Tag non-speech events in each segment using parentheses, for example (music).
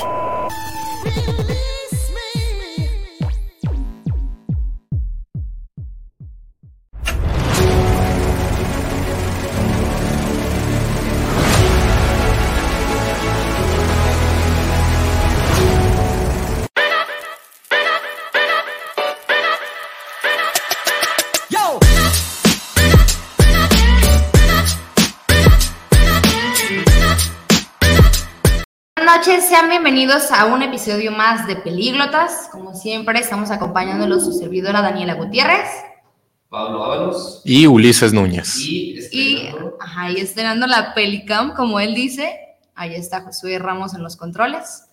Really? Noches, sean bienvenidos a un episodio más de Pelíglotas. Como siempre, estamos acompañándolos su servidora Daniela Gutiérrez. Pablo Ábalos. Y Ulises Núñez. Y, estrenando, ajá, y estrenando la Pelicam, como él dice. Ahí está Josué Ramos en los controles.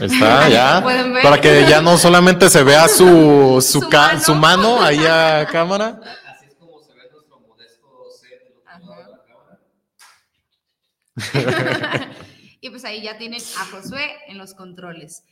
Está ya. Para que ya no solamente se vea su, su, mano? su mano ahí a cámara. Así es como se ve nuestro modesto set del otro lado de la cámara. (laughs) (laughs) Y pues ahí ya tienen a Josué en los controles.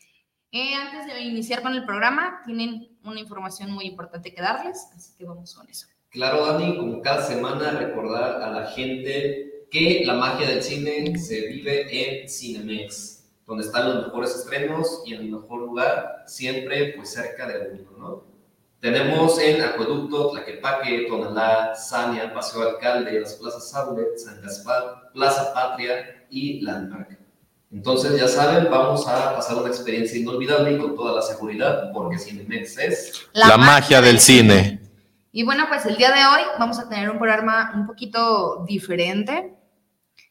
Eh, antes de iniciar con el programa, tienen una información muy importante que darles, así que vamos con eso. Claro, Dani, como cada semana, recordar a la gente que la magia del cine se vive en Cinemex, donde están los mejores estrenos y en el mejor lugar, siempre pues cerca del mundo, ¿no? Tenemos en Acueducto, Tlaquepaque, Tonalá, Sania, Paseo Alcalde, las plazas Saulet, San Gaspar, Plaza Patria y Landmark. Entonces, ya saben, vamos a pasar una experiencia inolvidable y con toda la seguridad, porque Cinemex es la, magia del cine. Y bueno, pues el día de hoy vamos a tener un programa un poquito diferente.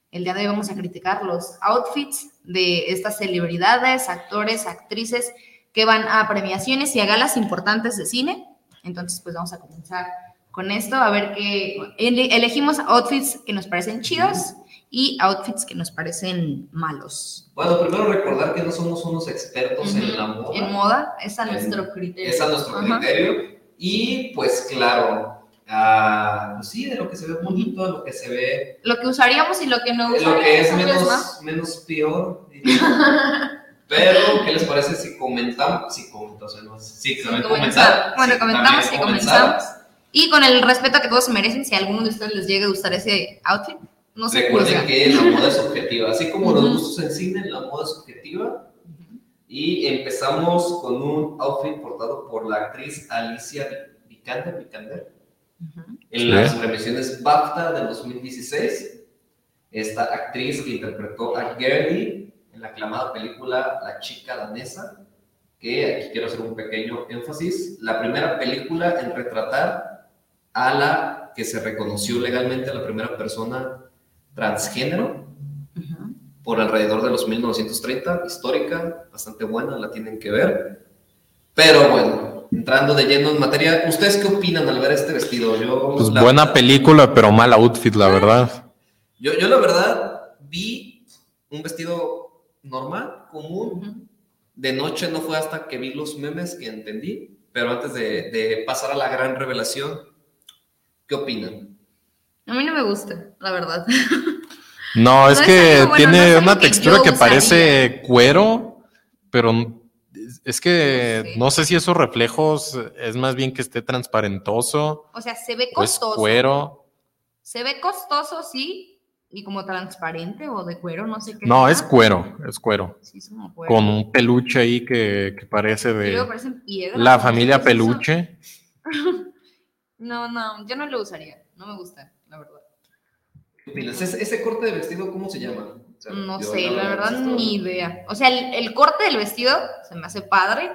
El día de hoy vamos a criticar los outfits de estas celebridades, actores, actrices que van a premiaciones y a galas importantes de cine. Entonces, pues vamos a comenzar con esto, a ver qué elegimos outfits que nos parecen chidos y outfits que nos parecen malos. Bueno, primero recordar que no somos unos expertos en la moda. En moda, es a nuestro criterio. Es a nuestro criterio. Y pues claro, uh, pues sí, de lo que se ve bonito, de lo que se ve... Lo que usaríamos y lo que no usaríamos. Lo que es menos, menos peor, (laughs) Pero, ¿qué les parece si comentamos? Si comentamos, sí, comentar. Bueno, comentamos y comenzamos. Y con el respeto que todos merecen, si a alguno de ustedes les llega a gustar ese outfit, no se Recuerden que la moda es objetiva. Así como los gustos en cine, la moda es objetiva. Y empezamos con un outfit portado por la actriz Alicia Vikander, Vikander en las premiaciones BAFTA de 2016. Esta actriz que interpretó a Gertie en la aclamada película La chica danesa, que aquí quiero hacer un pequeño énfasis. La primera película en retratar a la que se reconoció legalmente la primera persona transgénero por alrededor de los 1930, histórica, bastante buena, la tienen que ver. Pero bueno, entrando de lleno en materia, ¿ustedes qué opinan al ver este vestido? Yo, pues buena película, pero mal outfit, la verdad. Yo, yo la verdad vi un vestido normal, común. De noche no fue hasta que vi los memes que entendí, pero antes de, de pasar a la gran revelación, ¿qué opinan? A mí no me gusta, la verdad. (laughs) No, es, que tiene una textura que, parece cuero, pero es que no sé si esos reflejos es más bien que esté transparentoso. O sea, se ve costoso. cuero. Se ve costoso, sí, y como transparente o de cuero, no sé qué. No, es cuero, es cuero. Sí, es como cuero. Con un peluche ahí que, parece de la familia peluche. (laughs) no, no, yo no lo usaría, no me gusta la verdad. ¿Qué opinas? ¿Ese, corte de vestido cómo se llama? no sé, la, verdad ni idea. O sea, el, corte del vestido se me hace padre,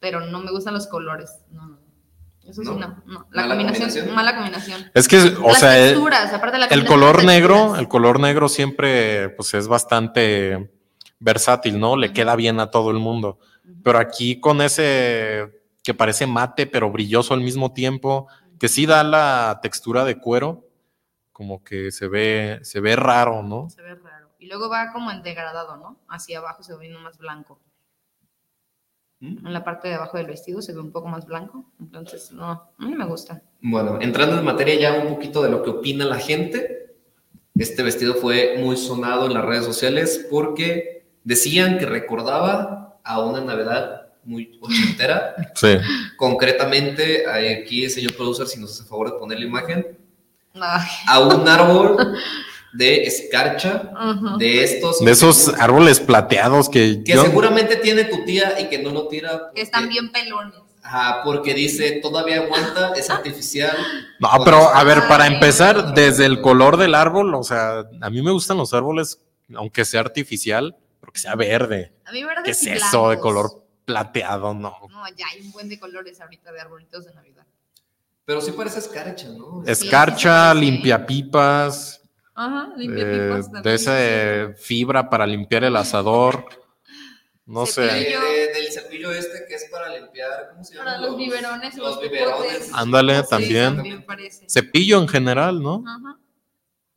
pero no me gustan los colores. No, no. Eso sí, no. no. La combinación, mala combinación. Es que, o sea, el, color negro, el color negro siempre, pues es bastante versátil, ¿no? Le queda bien a todo el mundo. Pero aquí con ese que parece mate, pero brilloso al mismo tiempo, que sí da la textura de cuero, como que se ve, se ve raro, ¿no? Se ve raro. Y luego va como en degradado, ¿no? Hacia abajo se ve más blanco. ¿Mm? En la parte de abajo del vestido se ve un poco más blanco. Entonces, no, a mí me gusta. Bueno, entrando en materia ya un poquito de lo que opina la gente. Este vestido fue muy sonado en las redes sociales porque decían que recordaba a una Navidad muy ochentera. Sí. Concretamente, aquí el señor producer, si nos hace favor de poner la imagen, a un árbol de escarcha, de estos. De esos árboles plateados que. Que seguramente tiene tu tía y que no lo tira. Que están bien pelones. Ajá, porque dice, todavía aguanta, es artificial. No, pero a ver, para empezar, desde el color del árbol, o sea, a mí me gustan los árboles, aunque sea artificial, pero que sea verde. A mí verde ¿Qué es eso de color plateado? No. No, ya hay un buen de colores ahorita de arbolitos de Navidad. Pero sí parece escarcha, ¿no? Escarcha, limpia pipas. Ajá, limpia pipas. Eh, de esa fibra para limpiar el asador. No sé. del cepillo este que es para limpiar, ¿cómo se llama? Para los biberones. Los, biberones. Ándale, también. Cepillo en general, ¿no? Ajá.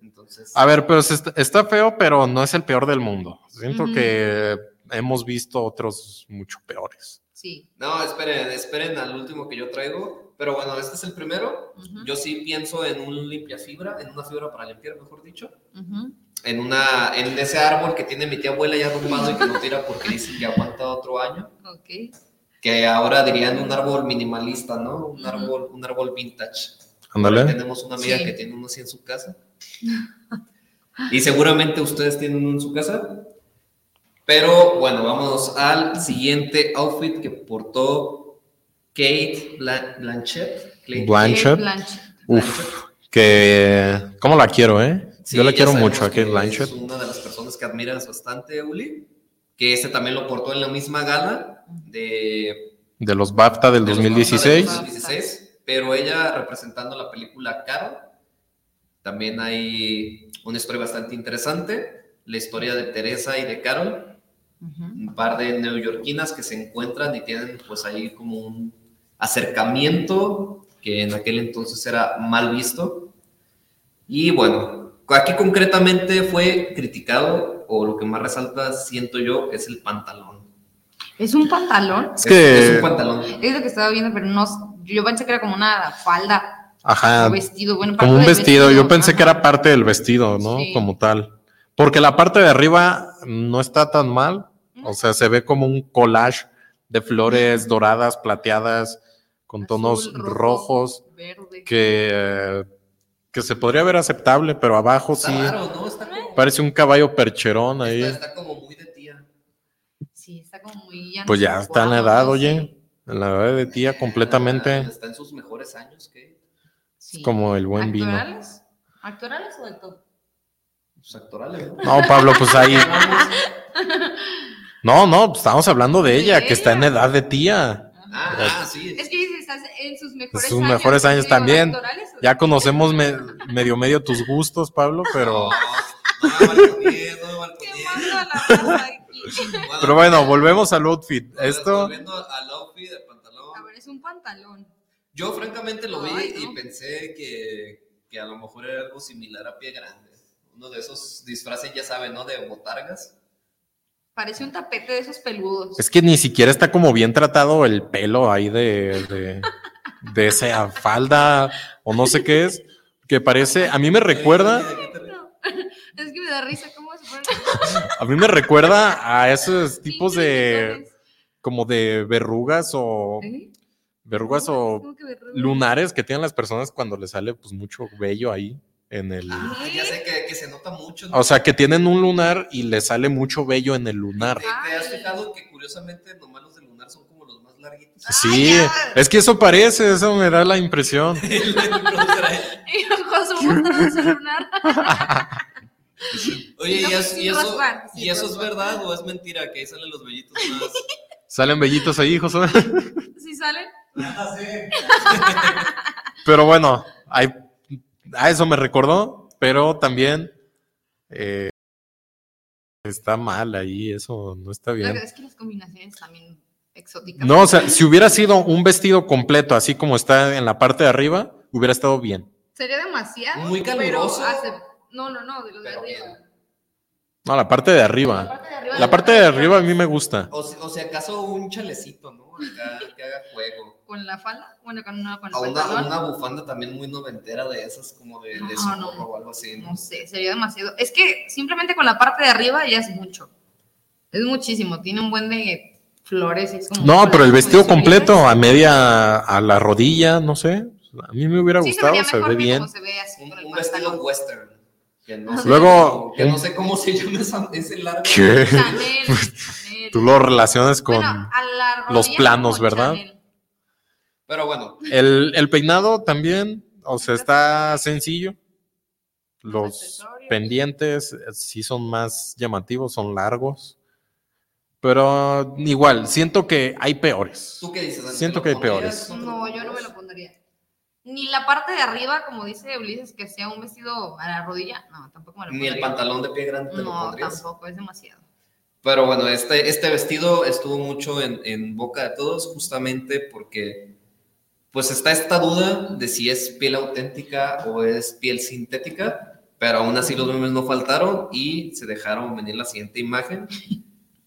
Entonces. A ver, pero está, feo, pero no es el peor del mundo. Siento que hemos visto otros mucho peores. Sí. No, esperen, esperen al último que yo traigo. Pero bueno, este es el primero. Yo sí pienso en un limpia fibra, en una fibra para limpiar, mejor dicho. Uh en, una, en ese árbol que tiene mi tía abuela ya arrumbado y que no tira porque dice que aguanta otro año. Ok. Que ahora dirían un árbol minimalista, ¿no? Un, árbol, un árbol vintage. Ándale. Tenemos una amiga que tiene uno así en su casa. y seguramente ustedes tienen uno en su casa. Pero bueno, vamos al siguiente outfit que portó Kate Blanchett. Blanchett. Blanchett. Uf, que... ¿Cómo la quiero, eh? Yo le quiero mucho a Kate Blanchett. Es una de las personas que admiras bastante, Uli. Que ese también lo portó en la misma gala de. De los BAFTA del 2016. 2016. Pero ella representando la película Carol. También hay una historia bastante interesante. La historia de Teresa y de Carol. Un par de neoyorquinas que se encuentran y tienen, pues ahí como un acercamiento que en aquel entonces era mal visto. Y bueno, Aquí concretamente fue criticado, o lo que más resalta, siento yo, es el pantalón. ¿Es un pantalón? Es, que... es un pantalón. Es lo que estaba viendo, pero no, yo pensé que era como una falda. Ajá. Un vestido, bueno, como un vestido. Yo pensé que era parte del vestido, ¿no? Como tal. Porque la parte de arriba no está tan mal. O sea, se ve como un collage de flores doradas, plateadas, con tonos rojos, verde. que eh, que se podría ver aceptable, pero abajo sí. Parece un caballo percherón ahí. Está, como muy de tía. Sí, está como muy. pues ya está en la edad, oye. En la edad de tía completamente. Está en sus mejores años, ¿qué? Es como el buen vino. ¿Actorales o de todo? Pues actorales. No, Pablo, pues ahí. (laughs) No, no, pues estamos hablando de ella, que está en edad de tía. Ah, ah sí. Es que estás en sus mejores sus mejores años también. Ya conocemos medio medio tus gustos, Pablo, pero. Pero bueno, volvemos al outfit. Esto. Volviendo al outfit del pantalón. A ver, es un pantalón. Yo francamente lo vi y pensé que, que, a lo mejor era algo similar a pie grande. Uno de esos disfraces, ya saben, ¿no? De botargas. Parece un tapete de esos peludos. Es que ni siquiera está como bien tratado el pelo ahí de, de, de esa falda o no sé qué es, que parece, a mí me recuerda... (laughs) es que me da risa cómo se pone. A mí me recuerda a esos tipos de... como de verrugas o... ¿Eh? Verrugas o lunares que tienen las personas cuando les sale pues mucho vello ahí en el... Ah, ya sé que, se nota mucho. O sea, que tienen un lunar y les sale mucho vello en el lunar. ¿Te, has fijado que curiosamente nomás los de lunar son como los más larguitos? Sí, es que eso parece, eso me da la impresión. (laughs) (laughs) Oye, ¿y, eso, y, eso, ¿y eso es verdad o es mentira que ahí salen los vellitos más? (laughs) ¿Salen vellitos ahí, José? Sí salen. Pero bueno, hay a eso me recordó, pero también eh, está mal ahí, eso no está bien. es que las combinaciones también exóticas. No, o sea, si hubiera sido un vestido completo, así como está en la parte de arriba, hubiera estado bien. Sería demasiado. Muy caluroso. No, no, no, de lo de arriba. No, la parte de arriba. La parte de arriba, a mí me gusta. O, o sea, acaso un chalecito, ¿no? Acá, que haga juego con la falda, bueno, con una con una, bufanda también muy noventera de esas, como de, de o algo así. ¿no? sé, sería demasiado. Es que simplemente con la parte de arriba ya es mucho. Es muchísimo, tiene un buen de flores. Es como no, pero el vestido completo, a media, a la rodilla, no sé. A mí me hubiera gustado, se, ve bien. un, vestido western. Que no sé, Luego, que no un- sé cómo se llama ese largo. ¿Qué? Chanel, Chanel. (laughs) Tú lo relacionas con Bueno, los planos, ¿verdad? Chanel. Pero bueno, el, el peinado también, o sea, está sencillo. Los pendientes eh, sí son más llamativos, son largos. Pero igual, siento que hay peores. ¿tú qué dices? Dani? Siento ¿Te lo que hay peores. No, yo no me lo pondría. Ni la parte de arriba, como dice Ulises, que sea un vestido a la rodilla. No, tampoco me lo Ni pondría. el pantalón de pie grande te No, tampoco, es demasiado. Pero bueno, este, este vestido estuvo mucho en, en boca de todos justamente porque pues está esta duda de si es piel auténtica o es piel sintética, pero aún así los memes no faltaron y se dejaron venir la siguiente imagen,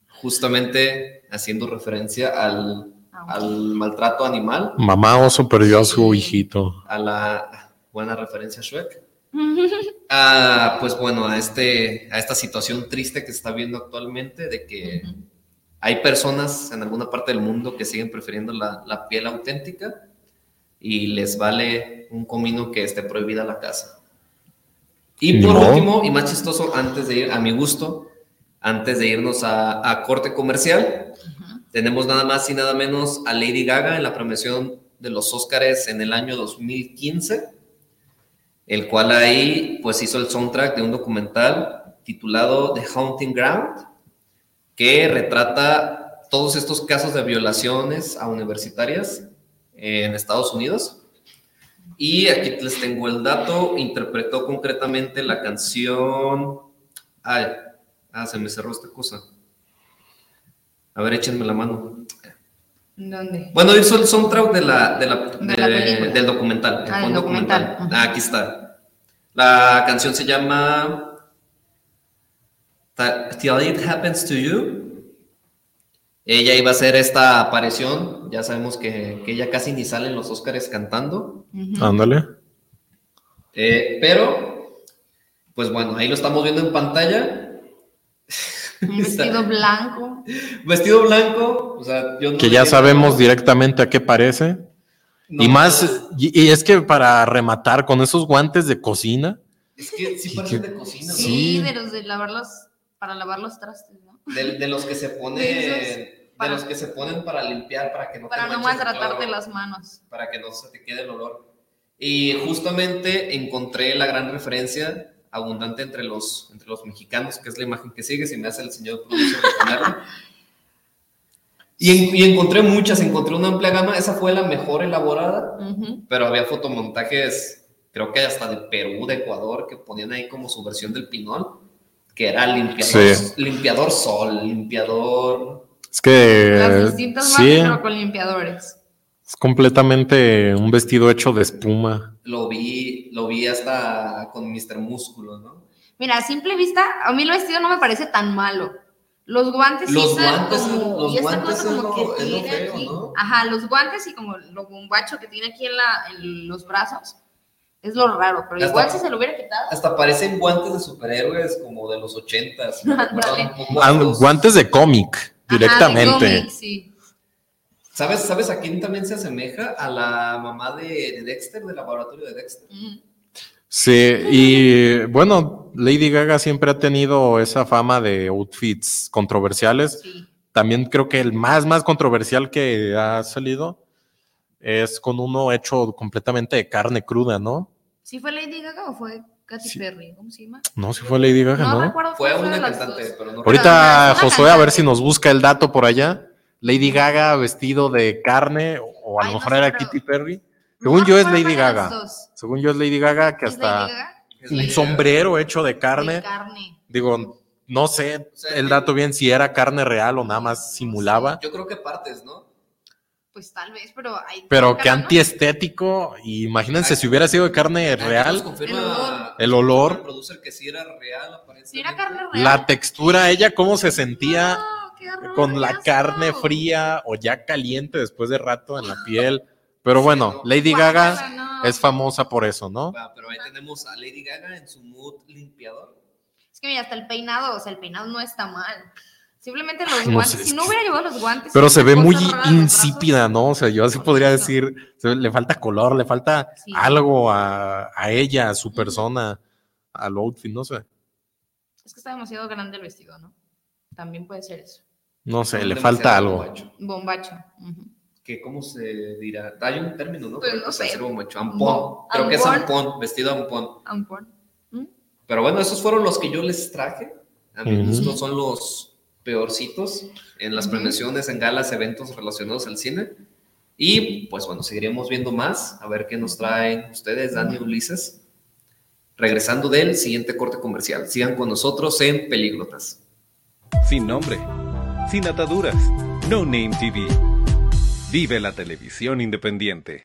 justamente haciendo referencia al, al maltrato animal, Mamá oso perdió a su hijito. a la buena referencia Shrek. (laughs) Ah, pues bueno, a, este, a esta situación triste que se está viendo actualmente de que hay personas en alguna parte del mundo que siguen prefiriendo la, la piel auténtica y les vale un comino que esté prohibida la casa. Y por último, y más chistoso, antes de ir a mi gusto, antes de irnos a, a corte comercial, tenemos nada más y nada menos a Lady Gaga en la premiación de los Óscares en el año 2015, el cual ahí pues hizo el soundtrack de un documental titulado The Haunting Ground, que retrata todos estos casos de violaciones a universitarias en Estados Unidos. Y aquí les tengo el dato, interpretó concretamente la canción... Ay, ah, se me cerró esta cosa. A ver, échenme la mano. ¿Dónde? Bueno, hizo el soundtrack de la, de la- De la de- del documental. Ah, del documental. Ah, aquí está. La canción se llama Till It Happens to You. Ella iba a hacer esta aparición. Ya sabemos que, que ella casi ni sale en los Oscars cantando. Ándale. Eh, pero, pues bueno, ahí lo estamos viendo en pantalla. Un (laughs) vestido blanco. Vestido blanco. O sea, yo no Que ya sabemos directamente a qué parece. No, y más, no, y, y es que para rematar con esos guantes de cocina, Es que sí parecen de cocina, ¿no? Sí, de los de lavar los, para lavar los trastes, ¿no? De, de los que se (laughs) ponen, De los que se ponen para limpiar, para que no te Para no manches de maltratarte las manos. para que no se te quede el olor. Y justamente encontré la gran referencia abundante entre los, entre los mexicanos, que es la imagen que sigue, si me hace el señor productor. Y, en- y encontré muchas, encontré una amplia gama, esa fue la mejor elaborada, pero había fotomontajes, creo que hasta de Perú, de Ecuador, que ponían ahí como su versión del pinol, que era limpiador, Sí. limpiador sol, limpiador... es que Las distintas sí, marcas, pero con limpiadores. Es completamente un vestido hecho de espuma. Lo vi, lo vi hasta con Mr. Músculo, ¿no? Mira, a simple vista, a mí el vestido no me parece tan malo. Los guantes Los guantes como, son- los y esta guantes cosa como lo- que tiene feo, aquí. ¿no? Ajá, los guantes y como lo bombacho que tiene aquí en, la, en los brazos. Es lo raro, pero igual si se lo hubiera quitado. Hasta parecen guantes de superhéroes como de los ochentas. a (laughs) Ah, guantes de cómic, Ajá, de directamente. cómic, sí. ¿Sabes, ¿Sabes a quién también se asemeja? A la mamá de, de Dexter, del laboratorio de Dexter. Sí, y bueno, Lady Gaga siempre ha tenido esa fama de outfits controversiales. Sí. También creo que el más, más controversial que ha salido es con uno hecho completamente de carne cruda, ¿no? ¿Sí fue Lady Gaga o fue Katy Sí. Perry? ¿Cómo se llama? No, si fue Lady Gaga, No, ¿no? recuerdo Fue una de las cantante, dos. pero no Ahorita Josué, a ver si nos busca el dato por allá. Lady Gaga vestido de carne, o- a lo no mejor sé, era pero- Kitty Perry. No Según yo es Lady Gaga. Según yo es Lady Gaga, que ¿Es hasta Gaga? Un sombrero hecho de De carne. carne. Digo, no sé O sea, el dato bien si era carne real o nada más simulaba. Yo creo que partes, ¿no? Pues tal vez, pero hay. Pero qué ¿no? antiestético. y Imagínense si hubiera sido de carne real, confirma El olor. El producer que sí era real, aparentemente. Si era carne real. la textura, ella cómo se sentía No, con la carne fría o ya caliente después de rato en la piel. Pero bueno, no. Lady Gaga no. es famosa por eso, ¿no? Pero ahí tenemos a Lady Gaga en su mood limpiador. Es que mira, hasta el peinado, o sea, el peinado no está mal. Simplemente los no guantes, sé, si no hubiera llevado los guantes. Pero se ve muy insípida, ¿no? O sea, yo así podría decir, se- le falta color, le falta Sí. algo a, a ella, a su persona. al outfit, no sé. Es que está demasiado grande el vestido, ¿no? También puede ser eso. No sé, le falta algo. Bombacho. Bombacho. Que, ¿Cómo se dirá? Hay un término, ¿no? Pues no sé. hacer bombacho. Ampón. Bo- Creo que es ampón. vestido ampón. Ampón. ¿Mm? Pero bueno, esos fueron los que yo les traje. A mi gusto son los peorcitos en las Ujú. premiaciones, en galas, eventos relacionados al cine. Y pues bueno, seguiremos viendo más, a ver qué nos traen ustedes, Dani Ulises. Regresando del siguiente corte comercial. Sigan con nosotros en Pelígrotas. Sin nombre, sin ataduras, No Name TV. Vive la televisión independiente.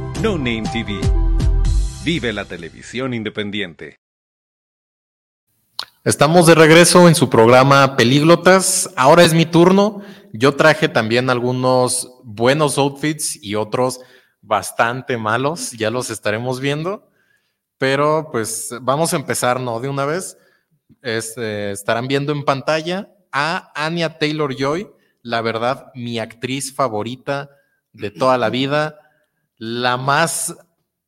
No Name TV. Vive la televisión independiente. Estamos de regreso en su programa Pelíglotas. Ahora es mi turno. Yo traje también algunos buenos outfits y otros bastante malos. Ya los estaremos viendo. Pero pues vamos a empezar, ¿no? De una vez. Este, estarán viendo en pantalla a Anya Taylor Joy, la verdad, mi actriz favorita de toda la vida, la más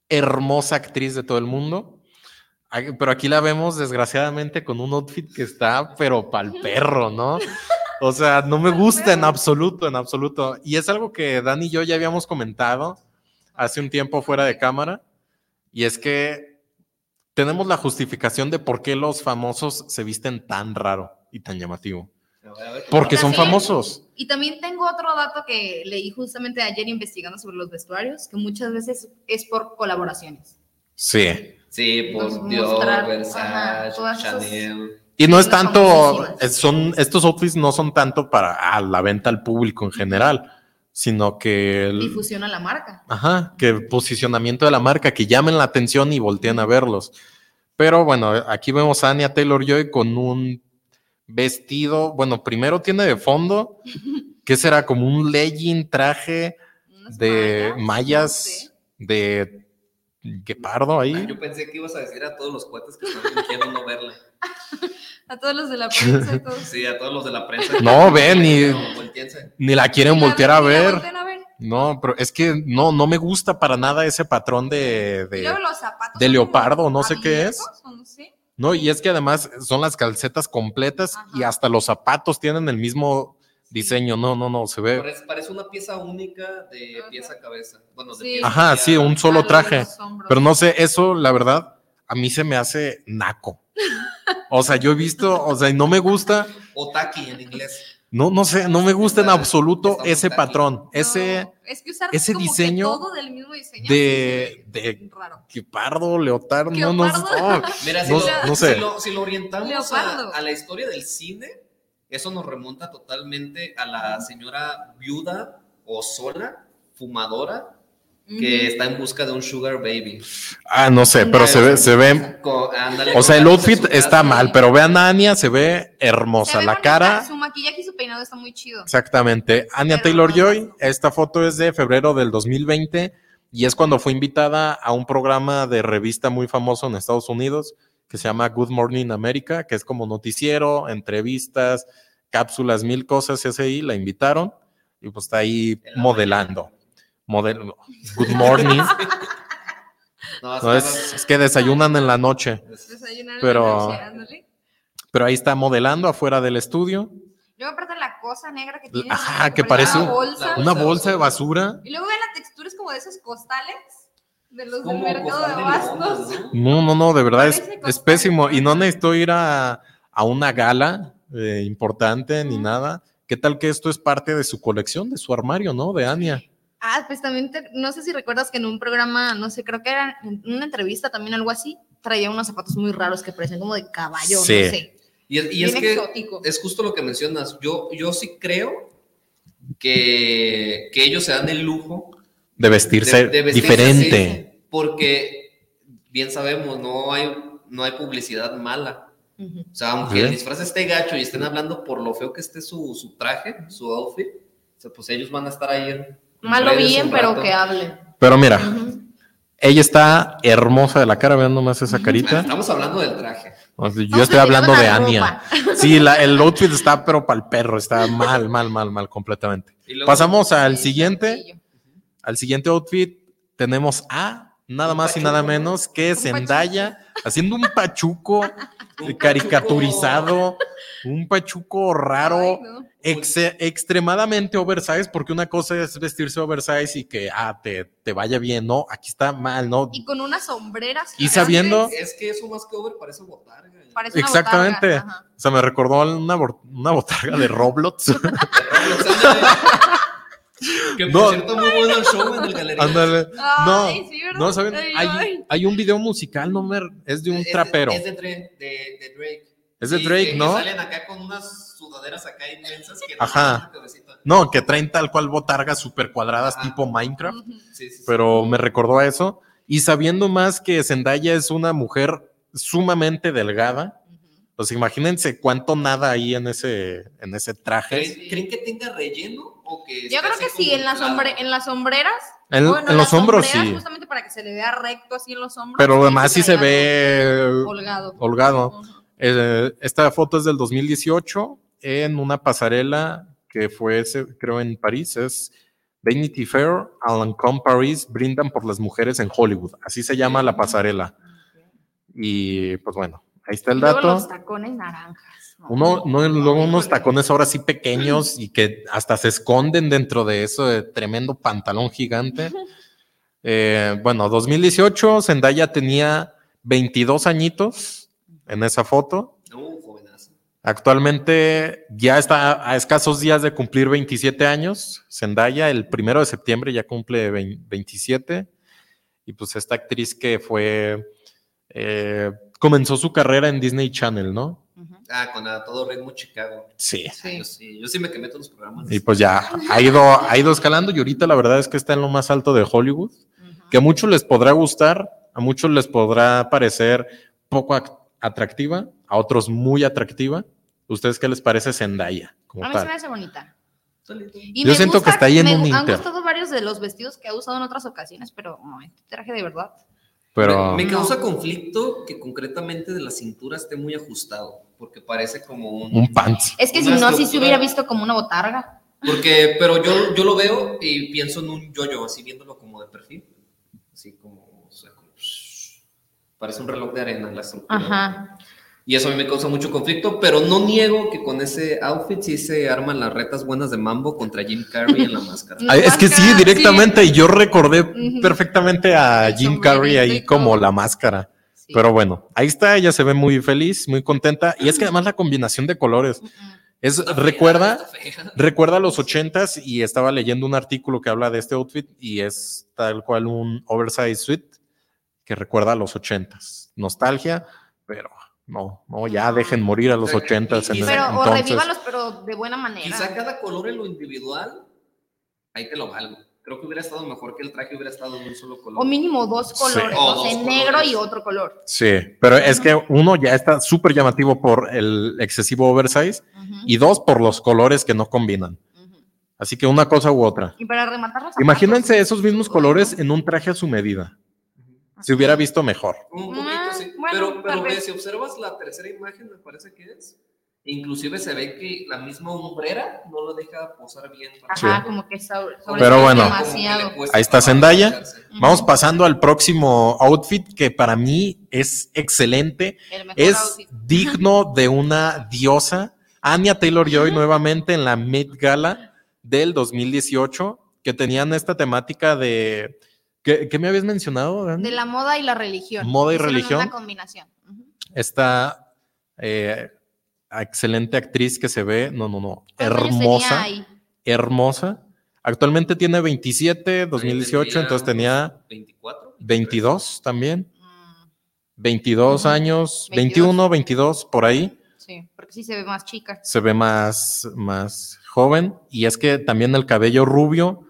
hermosa actriz de todo el mundo. Pero aquí la vemos desgraciadamente con un outfit que está, pero pa'l perro, ¿no? (laughs) O sea, no me gusta en absoluto, en absoluto. Y es algo que Dani y yo ya habíamos comentado hace un tiempo fuera de cámara. Y es que tenemos la justificación de por qué los famosos se visten tan raro y tan llamativo. Porque son famosos. Y también tengo otro dato que leí justamente ayer investigando sobre los vestuarios, que muchas veces es por colaboraciones. Sí. Sí, por mostrar, Versace, ajá, Chanel. Y no es tanto, son, estos outfits no son tanto para a la venta al público en general, sino que el- Difusión a la marca. Ajá, que el posicionamiento de la marca, que llamen la atención y volteen a verlos. Pero bueno, aquí vemos a Anya Taylor Joy con un vestido, bueno, primero tiene de fondo, (laughs) que será como un legging, traje de mallas, no sé. de guepardo Ah, ahí. Yo pensé que ibas a decir a todos los cuates que están fingiendo no verla. (laughs) A todos los de la prensa todos. Sí, a todos los de la prensa. (laughs) No, ven, voltéense. Ni la quieren la- voltear a ver. voltean a ver. No, pero es que no, no me gusta para nada ese patrón de, de- luego los zapatos de son leopardo, no sé qué es. No y es que además son las calcetas completas Ajá. y hasta los zapatos tienen el mismo diseño. No, no, no, se ve. Parece, parece una pieza única de Ajá. pieza a cabeza. Bueno, de Sí. pieza Ajá, sí, un solo traje. Pero no sé, eso la verdad a mí se me hace naco. O sea, yo he visto, o sea, y no me gusta. (laughs) Otaki en inglés. No, no sé, no me gusta en absoluto ese patrón, ese, es que usar ese como que diseño todo del mismo diseño de, de raro. guepardo, leotardo, no, no, (laughs) Mira, si, no, lo, no sé. si, lo, si lo orientamos a, a la historia del cine, eso nos remonta totalmente a la señora viuda o sola, fumadora, que está en busca de un sugar baby. Ah, no sé, pero se ve, se ve, ándale, o sea, el outfit está mal, pero vean a Anya, se ve Se hermosa, ve la bonita, cara, Su maquillaje y su peinado está muy chido. exactamente. Anya Taylor no Joy, esta foto es de febrero del 2020 y es cuando fue invitada a un programa de revista muy famoso en Estados Unidos que se llama Good Morning America, que es como noticiero, entrevistas, cápsulas, mil cosas, y así ahí la invitaron y pues está ahí modelando. Model Good morning. (laughs) No, es, es que desayunan en la noche, en Pero- la noche, ándale. pero ahí está modelando afuera del estudio. Luego aparte la cosa negra que tiene. Ajá, que parece una un- bolsa. Una bolsa de basura. Y luego ve la textura es como de esos costales de los del mercado de limón, ¿no? No, no, de verdad es, pésimo. Y no necesito ir a, a una gala eh, importante ni nada. ¿Qué tal que esto es parte de su colección, de su armario, no? De Anya. Ah, pues también, te- no sé si recuerdas que en un programa, no sé, creo que era en una entrevista también, algo así, traía unos zapatos muy raros que parecían como de caballo, Sí. no sé. Y, es- y es que exótico. es justo lo que mencionas. Yo, yo sí creo que, que ellos se dan el lujo De vestirse de- de vestirse diferente. así, porque bien sabemos, no hay, no hay publicidad mala. O sea, aunque Sí. el disfraz esté gacho y estén hablando por lo feo que esté su, su traje, su outfit, o sea, pues ellos van a estar ahí. en Malo bien, pero que hable. Pero mira, ella está hermosa de la cara, vean nomás esa carita. Estamos hablando del traje. O sea, Yo estoy hablando de ropa. (laughs) Sí, la- el outfit está pero para el perro, está mal, mal, mal, mal, completamente. Pasamos al siguiente. Al siguiente outfit tenemos a nada más y nada menos que Zendaya haciendo un pachuco Un caricaturizado, un pachuco raro, Ay, no. exe- extremadamente oversize, porque una cosa es vestirse oversize y que ah, te, te vaya bien, ¿no? Aquí está mal, ¿no? Y con unas sombreras. Y sabiendo- Es que eso más que over parece botarga. Parece una Exactamente. botarga. O sea, me recordó una, una botarga de Roblox. (laughs) (laughs) Que por No. cierto, muy bueno el show en el galería. Ándale. No, Ay, sí, ¿verdad? no, ¿saben? Ay, Hay, ay. hay un video musical, no me, es de un Es trapero. Es de, Dre- de- de Drake. Es de Sí, Drake, que- que ¿no? salen acá con unas sudaderas acá inmensas que Ajá. No, que traen tal cual botargas super cuadradas Ajá. tipo Minecraft, sí, sí. pero me recordó a eso. Y sabiendo más que Zendaya es una mujer sumamente delgada, pues imagínense cuánto nada ahí en ese, en ese traje. ¿Creen, creen que tenga relleno? O que Yo creo que sí, en las, hombre, en las sombreras. En, bueno, en los las hombros sí, Justamente para que se le vea recto así en los hombros. pero además sí se ve Holgado. holgado. Eh, esta foto es del 2018 en una pasarela que fue, ese, creo, en París. Es Vanity Fair, Lancôme Paris brindan por las mujeres en Hollywood. Así se llama la pasarela. Y pues bueno, ahí está el Y luego dato. los tacones naranjas. ¿no? Uno, no, luego unos tacones ahora sí pequeños y que hasta se esconden dentro de eso de tremendo pantalón gigante. (laughs) Eh, bueno, 2018, Zendaya tenía 22 añitos en esa foto. No, jovenazo. Actualmente ya está a escasos días de cumplir 27 años. Zendaya, el primero de septiembre ya cumple 20 27. Y pues esta actriz que fue, eh, comenzó su carrera en Disney Channel, ¿no? Ah, con a todo ritmo Chicago. Sí. Sí. Yo sí, yo sí me quemé todos los programas. Y pues ya ha ido, ha ido escalando y ahorita la verdad es que está en lo más alto de Hollywood, que a muchos les podrá gustar, a muchos les podrá parecer poco ac- atractiva, a otros muy atractiva. ¿Ustedes qué les parece Zendaya? Como A mí se me hace bonita. Y Yo siento que está ahí en me un Han inter. gustado varios de los vestidos que ha usado en otras ocasiones, pero no, este traje de verdad. Pero Me, causa conflicto que concretamente de la cintura esté muy ajustado, porque parece como un... un pants. Es que si no, así se hubiera visto como una botarga. Porque, pero yo, yo lo veo y pienso en un yo-yo, así viéndolo como de perfil. Así como, o sea, como, shh, parece un reloj de arena la estructura. Ajá. Y eso a mí me causa mucho conflicto, pero no niego que con ese outfit sí se arman las retas buenas de mambo contra Jim Carrey en la (laughs) máscara. La Ay, es que sí, directamente, y yo recordé Ujú. perfectamente a El Jim Carrey ahí y como la máscara. Sí. Pero bueno, ahí está, ella se ve muy feliz, muy contenta. Y es que además la combinación de colores, Mm, mm. Es, fea, recuerda, recuerda los ochentas y estaba leyendo un artículo que habla de este outfit y es tal cual un oversize suit que recuerda a los ochentas. Nostalgia, pero no, no, ya dejen morir a los ochentas Pero, o entonces. revívalos, pero de buena manera. Quizá cada color en lo individual, ahí te lo valgo. Creo que hubiera estado mejor que el traje hubiera estado en un solo color. O mínimo dos Sí. colores, O o sea, dos negro colores. y otro color. Sí, pero es que uno ya está súper llamativo por el excesivo oversize y dos por los colores que no combinan. Así que una cosa u otra. Y para rematar los zapatos, Imagínense esos mismos colores en un traje a su medida. Se hubiera visto mejor. Un poquito, sí. Pero pero vez. si observas la tercera imagen, me parece que es. Inclusive se ve que la misma hombrera no lo deja posar bien. para Ajá, Sí. como que sobre, Pero bueno. demasiado. Ahí está Zendaya. Vamos pasando al próximo outfit que para mí es excelente. El mejor Es outfit. digno de una diosa. Anya Taylor Joy nuevamente en la Met Gala del 2018, que tenían esta temática de. ¿Qué, qué me habías mencionado? De la moda y la religión. Moda y religión. Una combinación. Esta eh, excelente actriz que se ve, no, no, no, ¿Cuántos años tenía hermosa, ahí? hermosa. Actualmente tiene 27, 2018, entonces tenía 24. 22 también. Mm, 22 Ujú. años, 22. 21, 22, por ahí. sí, porque sí se ve más chica. Se ve más, más joven. Y es que también el cabello rubio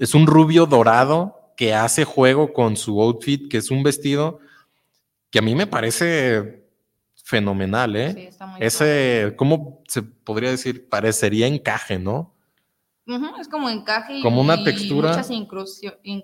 es un rubio dorado que hace juego con su outfit, que es un vestido que a mí me parece fenomenal, ¿eh? Sí, está muy padre. Ese, ¿cómo se podría decir? Parecería encaje, ¿no? Es como encaje y Como una textura. muchas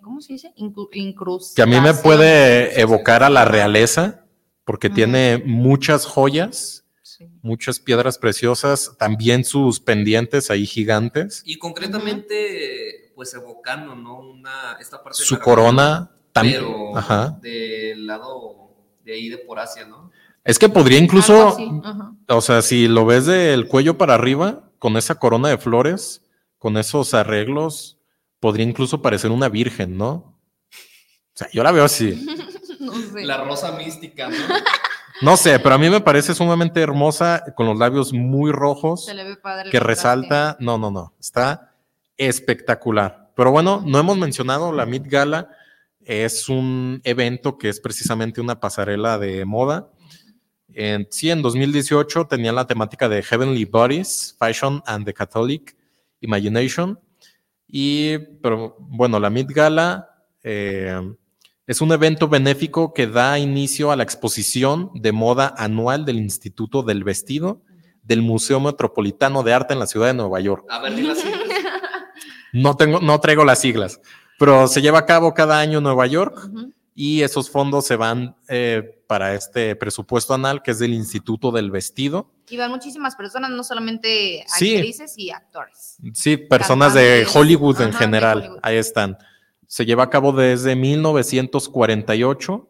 ¿cómo se dice? Incru-. Que a mí me puede evocar a la realeza, porque tiene muchas joyas, Sí. muchas piedras preciosas, también sus pendientes ahí gigantes, Y concretamente, pues evocando, ¿no? Una, esta parte de su la corona también. pero Ajá. del lado de ahí de por Asia, ¿no? Es que podría incluso, así, o sea, si lo ves del cuello para arriba, con esa corona de flores, con esos arreglos, podría incluso parecer una virgen, ¿no? O sea, yo la veo así. (laughs) No sé. La rosa mística, ¿no? (laughs) No sé, pero a mí me parece sumamente hermosa, con los labios muy rojos, Se le ve padre que resalta. No, no, no. Está espectacular. Pero bueno, no hemos mencionado la Met Gala. Es un evento que es precisamente una pasarela de moda. En, sí, en 2018 tenía la temática de Heavenly Bodies, Fashion and the Catholic Imagination. Y, pero bueno, la Met Gala eh, es un evento benéfico que da inicio a la exposición de moda anual del Instituto del Vestido del Museo Metropolitano de Arte en la ciudad de Nueva York. A ver. No tengo, no traigo las siglas, pero se lleva a cabo cada año en Nueva York y esos fondos se van eh, para este presupuesto anual que es del Instituto del Vestido. Y van muchísimas personas, no solamente Sí. actrices y actores. Sí, personas de. Hollywood en Ajá, general, Hollywood. ahí están. Se lleva a cabo desde 1948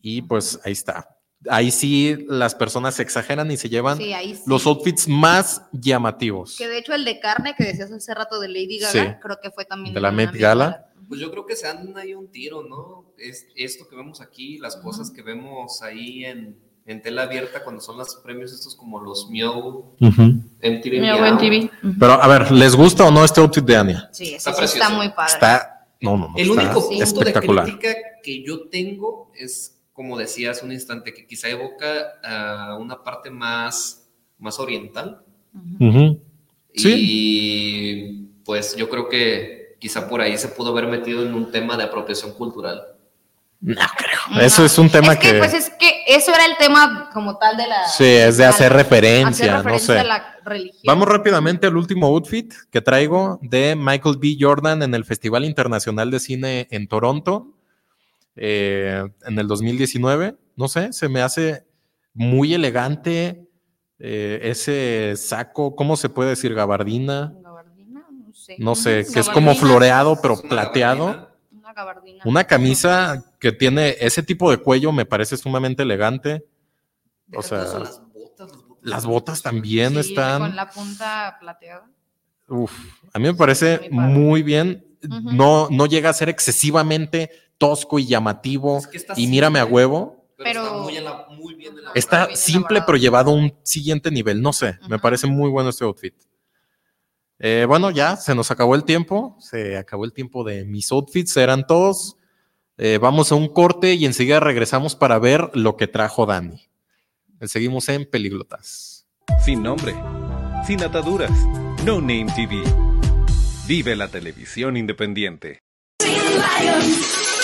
y pues ahí está. Ahí sí las personas se exageran y se llevan Sí, ahí sí. los outfits más llamativos. Que de hecho el de carne que decías hace rato de Lady Gaga, Sí. creo que fue también De la Met Gala. Pues yo creo que se dan ahí un tiro, ¿no? Es, esto que vemos aquí, las cosas que vemos ahí en, en tela abierta cuando son los premios estos como los Meow, Ujú. MTV. Mi Meow. buen TV. Pero a ver, ¿les gusta o no este outfit de Anya? Sí, Está está muy padre. Está, no, no, no, El está único punto espectacular. de crítica que yo tengo es, como decía hace un instante, que quizá evoca a una parte más, más oriental. Ujú. Ujú. Y pues yo creo que quizá por ahí se pudo haber metido en un tema de apropiación cultural. No creo. No. Eso es un tema es que, que, Pues es que eso era el tema como tal de la... sí, es de hacer hacer referencia, no referencia sé. a la religión. Vamos rápidamente al último outfit que traigo de Michael B. Jordan en el Festival Internacional de Cine en Toronto eh, en el 2019. No sé, se me hace muy elegante eh, ese saco, ¿cómo se puede decir? Gabardina. Gabardina, no sé. No sé, Ujú, que es como floreado pero plateado. gabardina. Una gabardina. Una camisa que tiene ese tipo de cuello me parece sumamente elegante. O sea, las botas, las botas. Las botas también Sí, están. Con la punta plateada. Uf, a mí me parece Muy bien. No, no llega a ser excesivamente tosco y llamativo. Es que está y mírame a huevo. Pero, Pero- está muy, ela- muy bien. Está bien simple, elaborado. pero llevado a un siguiente nivel. No sé, me parece muy bueno este outfit. Eh, bueno, ya se nos acabó el tiempo. Se acabó el tiempo de mis outfits. Eran todos. Eh, vamos a un corte y enseguida regresamos para ver lo que trajo Dani. Seguimos en Peliglotas. Sin nombre, sin ataduras, No Name TV. Vive la televisión independiente.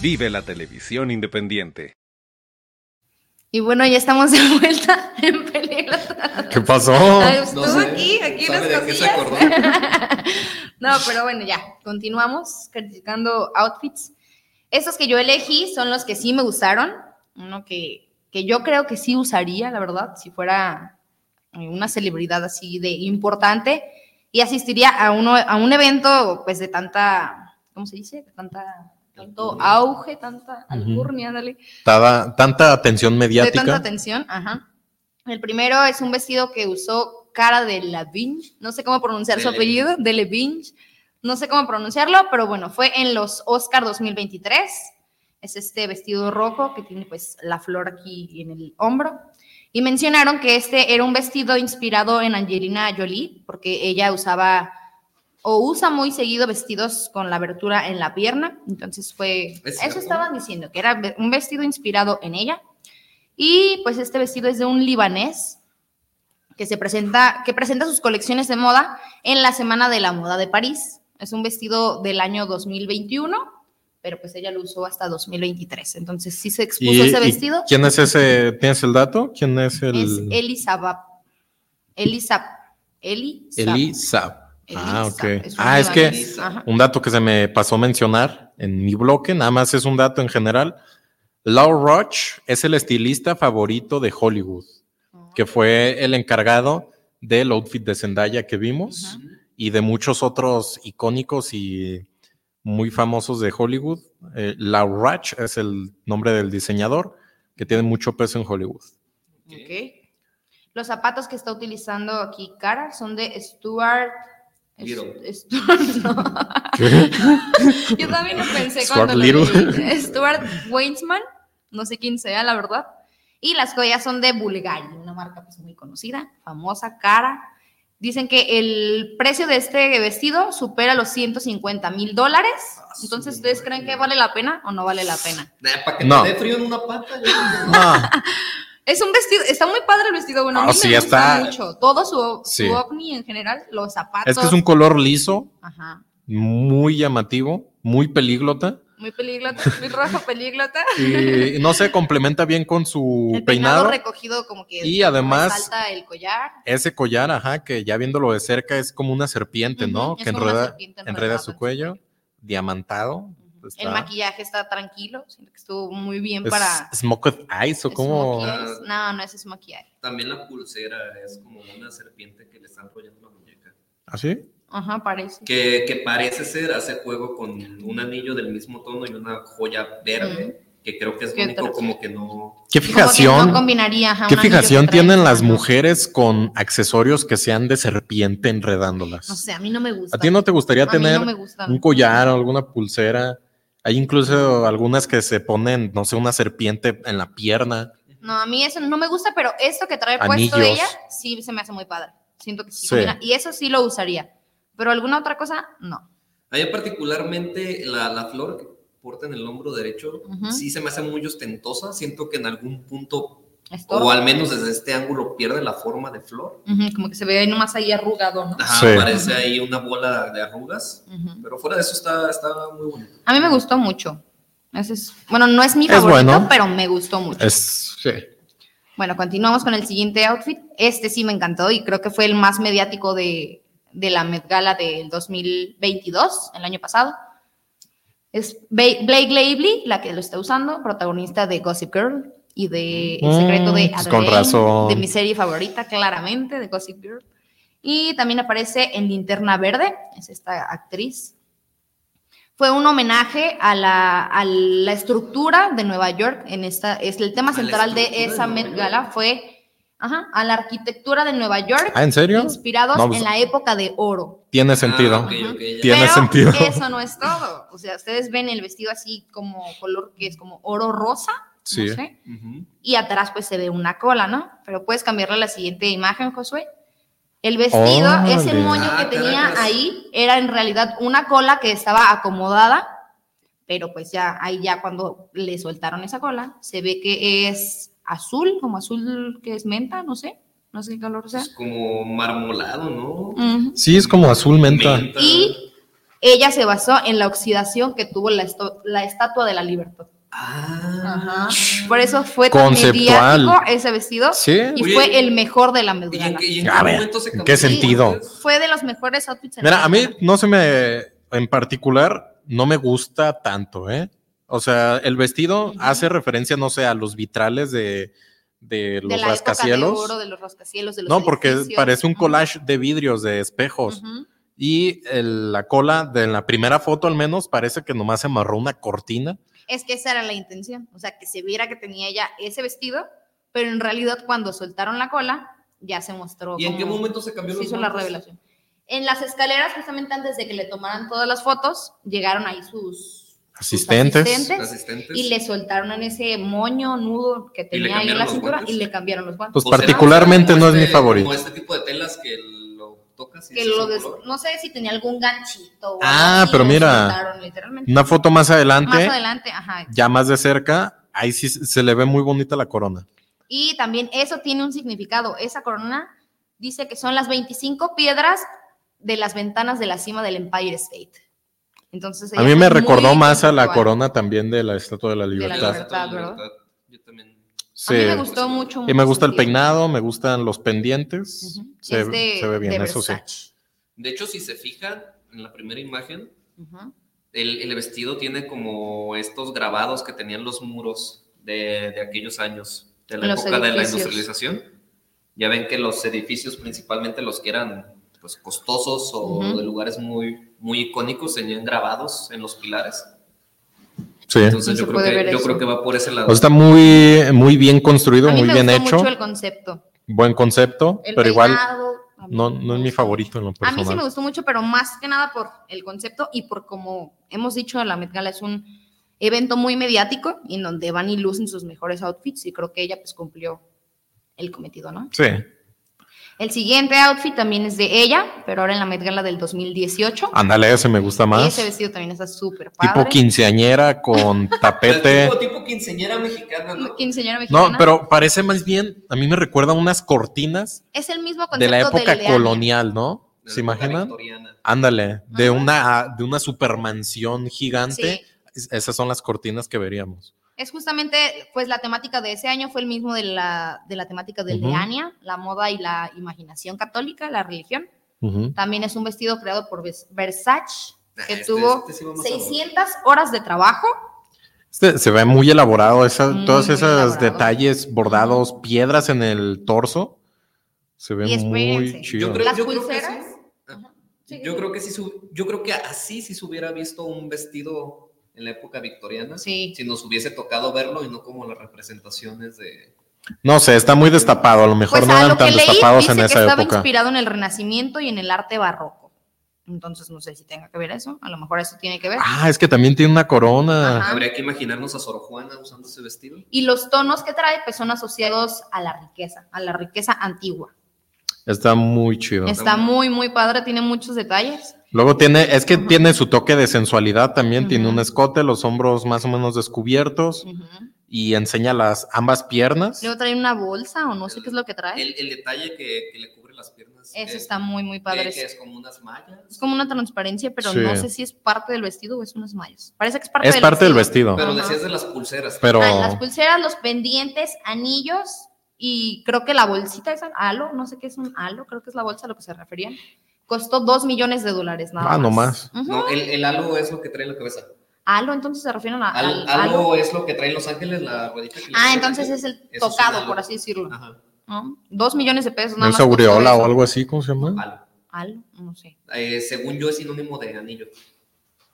Vive la televisión independiente. Y bueno, ya estamos de vuelta (laughs) en Peliglotas. ¿Qué pasó? Ay, No estuvo sé, aquí, aquí ¿sabe las de qué se cosillas. acordó? (laughs) no, pero bueno, ya, continuamos criticando outfits. Estos que yo elegí son los que sí me gustaron. Uno que, que yo creo que sí usaría, la verdad, si fuera eh, una celebridad así de importante y asistiría a, uno, a un evento pues de tanta, ¿cómo se dice? De tanta, tanto auge, tanta alcurnia, dale Tada- tanta atención de tanta mediática. atención, ajá. El primero es un vestido que usó Cara de Lavigne, no sé cómo pronunciar su Delevingne. apellido, de Lavigne, no sé cómo pronunciarlo, pero bueno, fue en los Oscar 2023. Es este vestido rojo que tiene pues la flor aquí en el hombro. Y mencionaron que este era un vestido inspirado en Angelina Jolie, porque ella usaba o usa muy seguido vestidos con la abertura en la pierna. Entonces fue, ¿Es eso estaban diciendo, que era un vestido inspirado en ella. Y pues este vestido es de un libanés que se presenta, que presenta sus colecciones de moda en la Semana de la Moda de París. Es un vestido del año 2021, pero pues ella lo usó hasta 2023. Entonces sí se expuso ¿Y- ese y vestido. ¿Quién es ese? ¿Tienes el dato? ¿Quién es el? Es Elisabeth. Elisab. Elisab. Elisa. Ah, ok. es Ah, es que ajá. un dato que se me pasó a mencionar en mi bloque, nada más es un dato en general. Lau Roach es el estilista favorito de Hollywood, que fue el encargado del outfit de Zendaya que vimos y de muchos otros icónicos y muy famosos de Hollywood. Eh, Lau Roach es el nombre del diseñador que tiene mucho peso en Hollywood. Ok. Los zapatos que está utilizando aquí Cara son de Stuart. Little. (laughs) Stuart, no. (laughs) Yo también lo pensé Stuart cuando lo leí. Stuart Weinsman, no sé quién sea, la verdad. Y las joyas son de Bulgari, una marca pues muy conocida, famosa, cara. Dicen que el precio de este vestido supera los 150 mil dólares. Entonces, ¿ustedes creen que vale la pena o no vale la pena? Para que No. te dé frío en una pata. No, (laughs) Es un vestido, está muy padre el vestido, bueno, a Ah, mí sí, me gusta está- mucho. Todo su, Sí. su ovni en general, los zapatos. es que es un color liso, Ajá. muy llamativo, muy pelíglota. Muy pelíglota, muy rojo pelíglota. (laughs) Y no sé, complementa bien con su El peinado. recogido como que Y además- resalta el collar. Ese collar, ajá, que ya viéndolo de cerca es como una serpiente, ¿no? Es que enreda, enreda su cuello, diamantado. El maquillaje está tranquilo, siento que estuvo muy bien es para... Smoked Eyes o eyes. No, no es smokey eye. También la pulsera es como una serpiente que le está enrollando la muñeca. ¿Así? Ajá, parece. Que, que parece ser, hace juego con un anillo del mismo tono y una joya verde, que creo que es ¿Qué lo único como que no... ¿Qué fijación? no combinaría, ajá, ¿Qué fijación tienen en las mujeres con accesorios que sean de serpiente enredándolas? No sé, a mí no me gusta. ¿A ti no te gustaría A tener no un collar o alguna pulsera? Hay incluso algunas que se ponen, no sé, una serpiente en la pierna. No, a mí eso no me gusta, pero esto que trae puesto Anillos. ella sí se me hace muy padre. Siento que sí. Sí. Y eso sí lo usaría. Pero alguna otra cosa, no. A mí particularmente la, la flor que porta en el hombro derecho, Ujú. sí se me hace muy ostentosa, siento que en algún punto, Estorba. o al menos desde este ángulo, pierde la forma de flor. Como que se ve ahí nomás ahí arrugado, ¿no? Ajá, Sí. parece ahí una bola de arrugas, pero fuera de eso está, está muy bonito. A mí me gustó mucho. Ese es, bueno, no es mi Es favorito, bueno. pero me gustó mucho. Es, sí. Bueno, continuamos con el siguiente outfit. Este sí me encantó y creo que fue el más mediático de, de la Met Gala del 2022, el año pasado. Es Blake Lively, la que lo está usando, protagonista de Gossip Girl y de El secreto de Mm, pues con razón. de mi serie favorita, claramente, de Gossip Girl. Y también aparece en Linterna Verde, es esta actriz. Fue un homenaje a la, a la estructura de Nueva York. En esta, es el tema ¿A la central de de esa Nueva Met? Gala fue ajá, a la arquitectura de Nueva York, Ah, ¿en serio? inspirados No, pues- en la época de oro. Tiene sentido. Ah, ok, ok, ya. Tiene Pero sentido. eso no es todo. O sea, ustedes ven el vestido así como color que es como oro rosa, Sí. no sé, Ujú. y atrás pues se ve una cola, ¿no? Pero puedes cambiarle a la siguiente imagen, Josué. El vestido, ese Órale. moño Ah, que tenía caracas. ahí, era en realidad una cola que estaba acomodada, pero pues ya ahí ya cuando le soltaron esa cola, se ve que es azul, como azul que es menta, no sé, no sé qué color sea. Es como marmolado, ¿no? Ujú. Sí, es como azul menta. Menta. Y ella se basó en la oxidación que tuvo la Estatua de la Libertad. Ah. Por eso fue tan Conceptual. mediático ese vestido Sí. y Oye, fue el mejor de la ¿Y en Gala. qué, y en A ver, momento se ¿en cambió? qué sentido? Fue de los mejores outfits. en Mira, la a mí no se me, en particular, no me gusta tanto, ¿eh? O sea, el vestido hace referencia, no sé, a los vitrales de, de los de la época de rascacielos. oro, de los rascacielos, de los no, porque edificios. parece un Ujú. collage de vidrios, de espejos. Ujú. Y el- la cola de la primera foto al menos parece que nomás se amarró una cortina. Es que esa era la intención, o sea, que se viera que tenía ella ese vestido, pero en realidad cuando soltaron la cola, ya se mostró. ¿Y en qué momento se cambió se los hizo la revelación. En las escaleras, justamente antes de que le tomaran todas las fotos, llegaron ahí sus sus Asistentes. Asistentes. y le soltaron en ese moño nudo que ¿Y le tenía ahí en la cintura guantes? y le cambiaron los guantes. Pues ¿O será- particularmente no como es mi este- favorito. Como este tipo de telas que lo tocas y que lo des- no sé si tenía algún ganchito. o Ah, pero mira. Una foto más adelante, Más adelante, ajá. ya más de cerca, ahí sí se le ve muy bonita la corona. Y también eso tiene un significado. Esa corona dice que son las 25 piedras de las ventanas de la cima del Empire State. Entonces, A mí me recordó más a la corona también de la Estatua de la la Libertad. libertad. ¿verdad? Yo también. Sí. A mí me gustó mucho. Y me gusta el peinado, me gustan los pendientes. Ujú. se, Es de- se ve bien, eso sí. De hecho, si se fijan en la primera imagen, Ujú. el, el vestido tiene como estos grabados que tenían los muros de, de aquellos años, de la Los época de la edificios. industrialización. Ya ven que los edificios, principalmente los que eran pues, costosos o Ujú. de lugares muy, muy icónicos, tenían grabados en los pilares. Sí. Entonces yo, creo que, yo creo que va por ese lado. O sea, está muy, muy bien construido, A mí muy me bien gustó hecho. mucho el concepto. Buen concepto, El pero igual peinado, no, no es mi favorito en lo A mí sí me personal. gustó mucho, pero más que nada por el concepto y por como hemos dicho, la Met Gala es un evento muy mediático y en donde van y lucen sus mejores outfits y creo que ella pues cumplió el cometido, ¿no? Sí. El siguiente outfit también es de ella, pero ahora en la Met Gala del 2018. Ándale, ese me gusta más. Ese vestido también está súper padre. Tipo quinceañera con (laughs) tapete. Tipo, tipo quinceñera mexicana, ¿no? Quinceañera mexicana. No, pero parece más bien, a mí me recuerda unas cortinas es el mismo concepto de la época de colonial, ¿no? De ¿Se imaginan? victoriana. Ándale, de Ajá. una, de una supermansión gigante. Sí. esas son las cortinas que veríamos. Es justamente, pues la temática de ese año fue el mismo de la, de la temática del de Ujú. Ania, la moda y la imaginación católica, la religión. Ujú. También es un vestido creado por Vers- Versace, que Este- tuvo este sí vamos a ver. 600 horas de trabajo. Este, se ve muy elaborado, esa- Muy, todos muy esos elaborado. detalles bordados, piedras en el torso. Se ve muy chido. Yo creo, Las yo creo que pulseras. sí. Yo creo que sí, yo creo que así sí se hubiera visto un vestido en la época victoriana. Sí. Si nos hubiese tocado verlo y no como las representaciones de. No sé, está muy destapado. A lo mejor Pues no eran tan leí, destapados dice en que esa estaba época. inspirado en el Renacimiento y en el arte barroco. Entonces no sé si tenga que ver eso. A lo mejor eso tiene que ver. Ah, es que también tiene una corona. Ajá. Habría que imaginarnos a Sor Juana usando ese vestido. Y los tonos que trae pues son asociados a la riqueza, a la riqueza antigua. Está muy chido. Está muy, muy padre, tiene muchos detalles. Luego tiene, es que tiene su toque de sensualidad también. Tiene un escote, los hombros más o menos descubiertos Ujú. y enseña las ambas piernas. Luego trae una bolsa o no sé qué es lo que trae. El, el detalle que, que le cubre las piernas. Eso está muy, muy padre. que es como unas mallas. Es como una transparencia, pero Sí. no sé si es parte del vestido o es unas mallas. Parece que es parte Es del parte del vestido. Pero decías de las pulseras. Pero Ah, las pulseras, los pendientes, anillos y creo que la bolsita esa, halo, no sé qué es un halo, creo que es la bolsa a lo que se referían. Costó dos millones de dólares nada Ah, más. no más. Ujú. No, el, el halo es lo que trae en la cabeza. Halo, entonces se refieren a, Al- al halo halo. es lo que trae en Los Ángeles, la ruedita que Ah, entonces es el Eso es tocado, por así decirlo. Ajá, ¿no? Dos millones de pesos ¿no nada es más. costó aureola o algo así? ¿Cómo se llama? halo. Halo, no sé. Eh, según yo es sinónimo de anillo.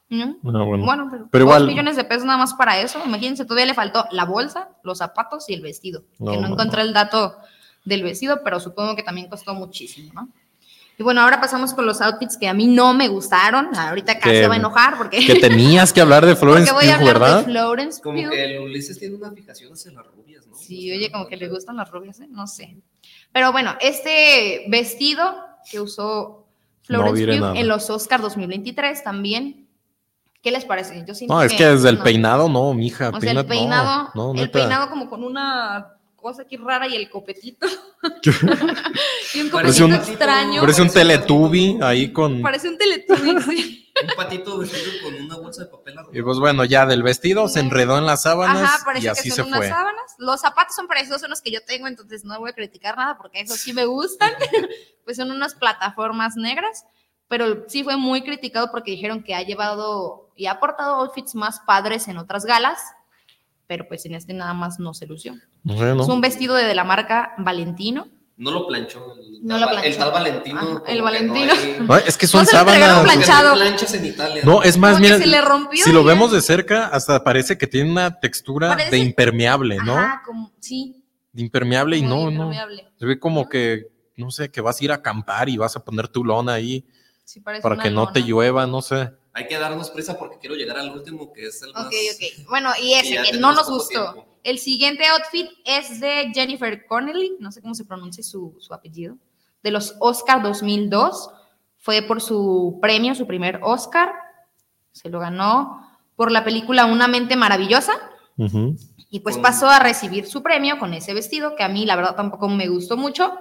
¿No? Ah, bueno. Bueno, pero, Pero dos igual- millones de pesos nada más para eso. Imagínense, todavía le faltó la bolsa, los zapatos y el vestido. No, que no no, encontré el dato del vestido, pero supongo que también costó muchísimo, ¿no? Y bueno, ahora pasamos con los outfits que a mí no me gustaron. Ahorita casi Que- se va a enojar porque, Que tenías que hablar de (laughs) Florence porque voy a Pugh, hablar ¿verdad? de Florence Como Pugh. que el Ulises tiene una fijación hacia las rubias, ¿no? Sí, O sea, oye, como que le gustan las rubias, ¿eh? No sé. Pero bueno, este vestido que usó Florence Pugh nada. en los Oscars 2023 también. ¿Qué les parece? Yo siento No, es que desde el no. peinado, no, mija. O sea, el peínate- no, peinado, no, el peinado como con una cosa aquí rara y el copetito. (laughs) y un Parece copetito un- extraño. Parece un Parece teletubi patito. ahí con... Parece un teletubby, (laughs) sí. Un patito vestido con una bolsa de papel arrugado. Y pues bueno, ya del vestido se enredó en las sábanas Ajá, parece y así que se son unas fue. sábanas. Los zapatos son parecidos a los que yo tengo, entonces no voy a criticar nada porque esos sí me gustan. (laughs) pues son unas plataformas negras, pero sí fue muy criticado porque dijeron que ha llevado y ha aportado outfits más padres en otras galas, pero pues en este nada más no se lució. No sé, ¿no? Es un vestido de, de la marca Valentino. No lo planchó. El, No tal, lo va- planchó. el tal Valentino. Ajá, el que Valentino. No, hay- (laughs) No, es que son No sábanas. que planchado. no planchas en Italia. No, es más, que mira, se le rompió si lo ya. vemos de cerca, hasta parece que tiene una textura Parece- de impermeable, ¿no? Ajá, como, sí. De impermeable y muy no, no. impermeable. Se ve como ¿No? que, no sé, que vas a ir a acampar y vas a poner tu lona ahí Sí, parece para que no te llueva, no sé. Hay que darnos prisa porque quiero llegar al último, que es el más. Ok, ok. Bueno, y ese que no nos gustó. tiempo. El siguiente outfit es de Jennifer Connelly, no sé cómo se pronuncia su, su apellido, de los Oscar 2002. Fue por su premio, su primer Oscar. Se lo ganó por la película Una mente maravillosa. Y pues pasó a recibir su premio con ese vestido, que a mí la verdad tampoco me gustó mucho,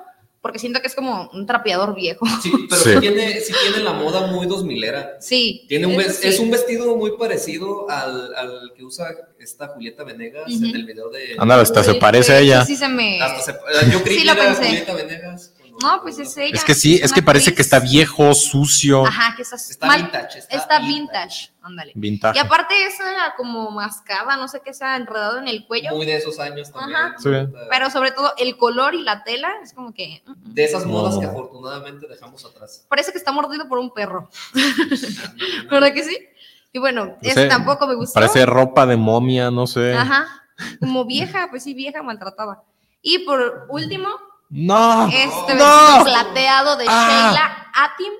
porque siento que es como un trapeador viejo. Sí, (laughs) pero Sí. sí. tiene, sí tiene la moda muy 2000era. Sí. Tiene un sí. Es un vestido muy parecido al, al que usa esta Julieta Venegas en el video de. Ándale, hasta se parece a ella. Sí se me... Hasta se- yo creí Sí que lo era pensé. Julieta Venegas. No, pues es ella. Es que sí, es que parece actriz. que está viejo, sucio, Ajá, que está, Está mal- vintage. Está, está vintage. Ándale. vintage. Y aparte esa como mascada, no sé qué sea, enredado en el cuello, Muy de esos años también. Ajá. Sí. pero sobre todo el color y la tela es como que mm. De esas modas No. que afortunadamente dejamos atrás. parece que está mordido por un perro, (laughs) (laughs) ¿verdad que sí? Y bueno, Ese ese tampoco me gustó. Parece ropa de momia, no sé. Ajá, como vieja, pues sí, vieja maltratada. Y por último, No, este no. vestido plateado de Ah. Sheila Atim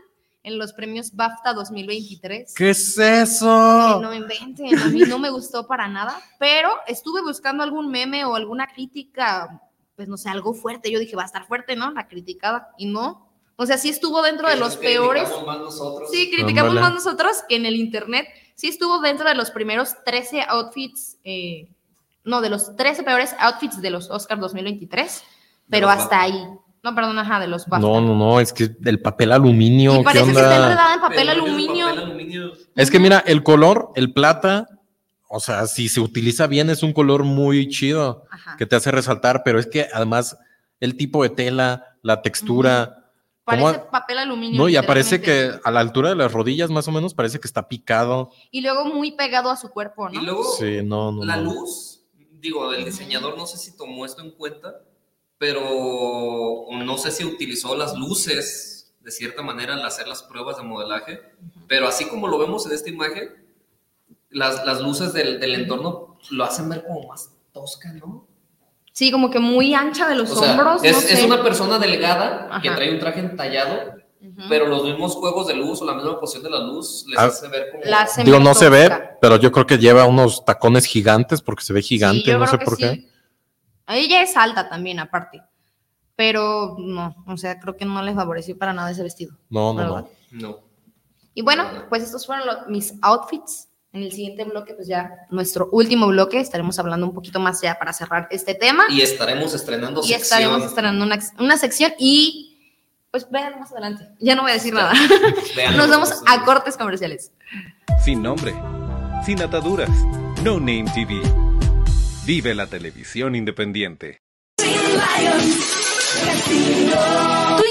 en los premios BAFTA 2023. ¿Qué es eso? No me inventen, a mí no me gustó para nada, pero estuve buscando algún meme o alguna crítica, pues no sé, algo fuerte. Yo dije, va a estar fuerte, ¿no? La criticada, y no. O sea, sí estuvo dentro de los peores. criticamos más nosotros. Sí, criticamos más nosotros que en el internet. Sí estuvo dentro de los primeros 13 outfits, eh, no, de los 13 peores outfits de los Oscars 2023, pero hasta ahí. No, perdón, ajá, de los. No, no, no, es que el papel aluminio, y ¿qué parece que está onda? enredada en papel aluminio. papel aluminio. Es que mira, el color, el plata, o sea, si se utiliza bien es un color muy chido Ajá. que te hace resaltar, pero es que además el tipo de tela, la textura, ¿cómo- Parece papel aluminio. no, y aparece que a la altura de las rodillas más o menos parece que está picado. Y luego muy pegado a su cuerpo, ¿no? Y luego, Sí, no, no. la no. luz, digo, el diseñador no sé si tomó esto en cuenta, pero no sé si utilizó las luces de cierta manera al hacer las pruebas de modelaje, pero así como lo vemos en esta imagen, las, las luces del, del entorno lo hacen ver como más tosca, ¿no? Sí, como que muy ancha de los O sea, hombros. es, no es una persona delgada que trae un traje entallado, pero los mismos juegos de luz o la misma posición de la luz les Ah, hace ver como... La Digo, no se ve, pero yo creo que lleva unos tacones gigantes porque se ve Sí, gigante, yo no creo sé que por qué. Ella es alta también, aparte. Pero no, o sea, creo que no le favoreció para nada ese vestido. No, no, no. No. Y bueno, pues estos fueron los- mis outfits. En el siguiente bloque, pues ya nuestro último bloque, estaremos hablando un poquito más ya para cerrar este tema. Y estaremos estrenando Y sección. estaremos estrenando una, una sección y pues vean más adelante. Ya no voy a decir nada. (laughs) Véanlo Nos vamos a cortes comerciales. Sin nombre, sin ataduras, No Name TV. Vive la televisión independiente.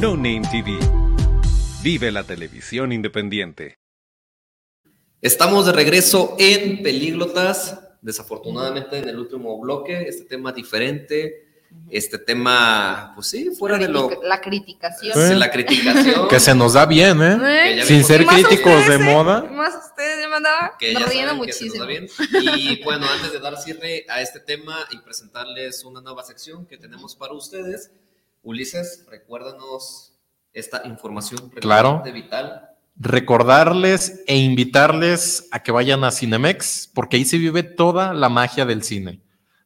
No Name TV. Vive la televisión independiente. Estamos de regreso en Pelíglotas. Desafortunadamente en el último bloque, este tema diferente, este tema, pues sí, fuera de lo... La criticación. Sí. La criticación. Que se nos da bien, ¿eh? ¿Eh? Sin ser críticos de ustedes, moda. Más ustedes, yo me andaba que ya riendo muchísimo. Y (laughs) bueno, antes de dar cierre a este tema y presentarles una nueva sección que tenemos para ustedes, Ulises, recuérdanos esta información Claro. vital. Recordarles e invitarles a que vayan a Cinemex, porque ahí se vive toda la magia del cine.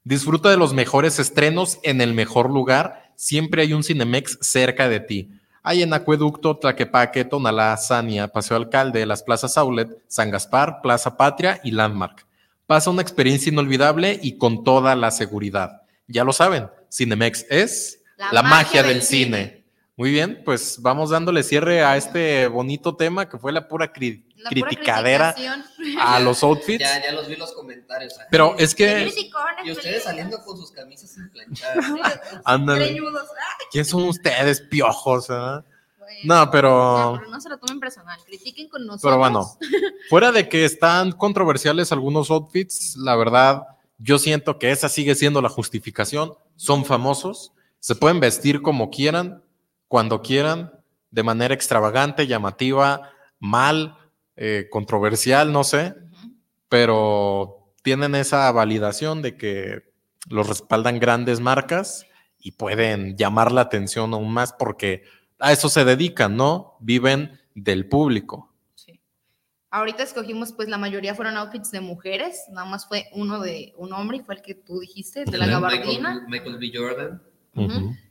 Disfruta de los mejores estrenos en el mejor lugar. Siempre hay un Cinemex cerca de ti. Hay en Acueducto, Tlaquepaque, Tonalá, Sania, Paseo Alcalde, las plazas Outlet, San Gaspar, Plaza Patria y Landmark. Pasa una experiencia inolvidable y con toda la seguridad. Ya lo saben, Cinemex es la, magia, del, cine. Muy bien, pues vamos dándole cierre a este bonito tema que fue la pura cri- La pura criticadera a (laughs) los outfits. Ya, ya los vi los comentarios. Ay, Pero es que, Y ustedes saliendo con sus camisas sin planchar. (laughs) ándale. Ah, ¿quién son ustedes, piojos? ah? No, No, pero, pero no se lo tomen personal. Critiquen con nosotros. pero bueno, (laughs) fuera de que están controversiales algunos outfits, la verdad, yo siento que esa sigue siendo la justificación. Son famosos, se pueden vestir como quieran, cuando quieran, de manera extravagante, llamativa, mal, eh, controversial, no sé, pero tienen esa validación de que los respaldan grandes marcas y pueden llamar la atención aún más porque a eso se dedican, ¿no? Viven del público. Sí. Ahorita escogimos, pues la mayoría fueron outfits de mujeres, nada más fue uno de un hombre y fue el que tú dijiste, de la gabardina. Michael, B. Jordan.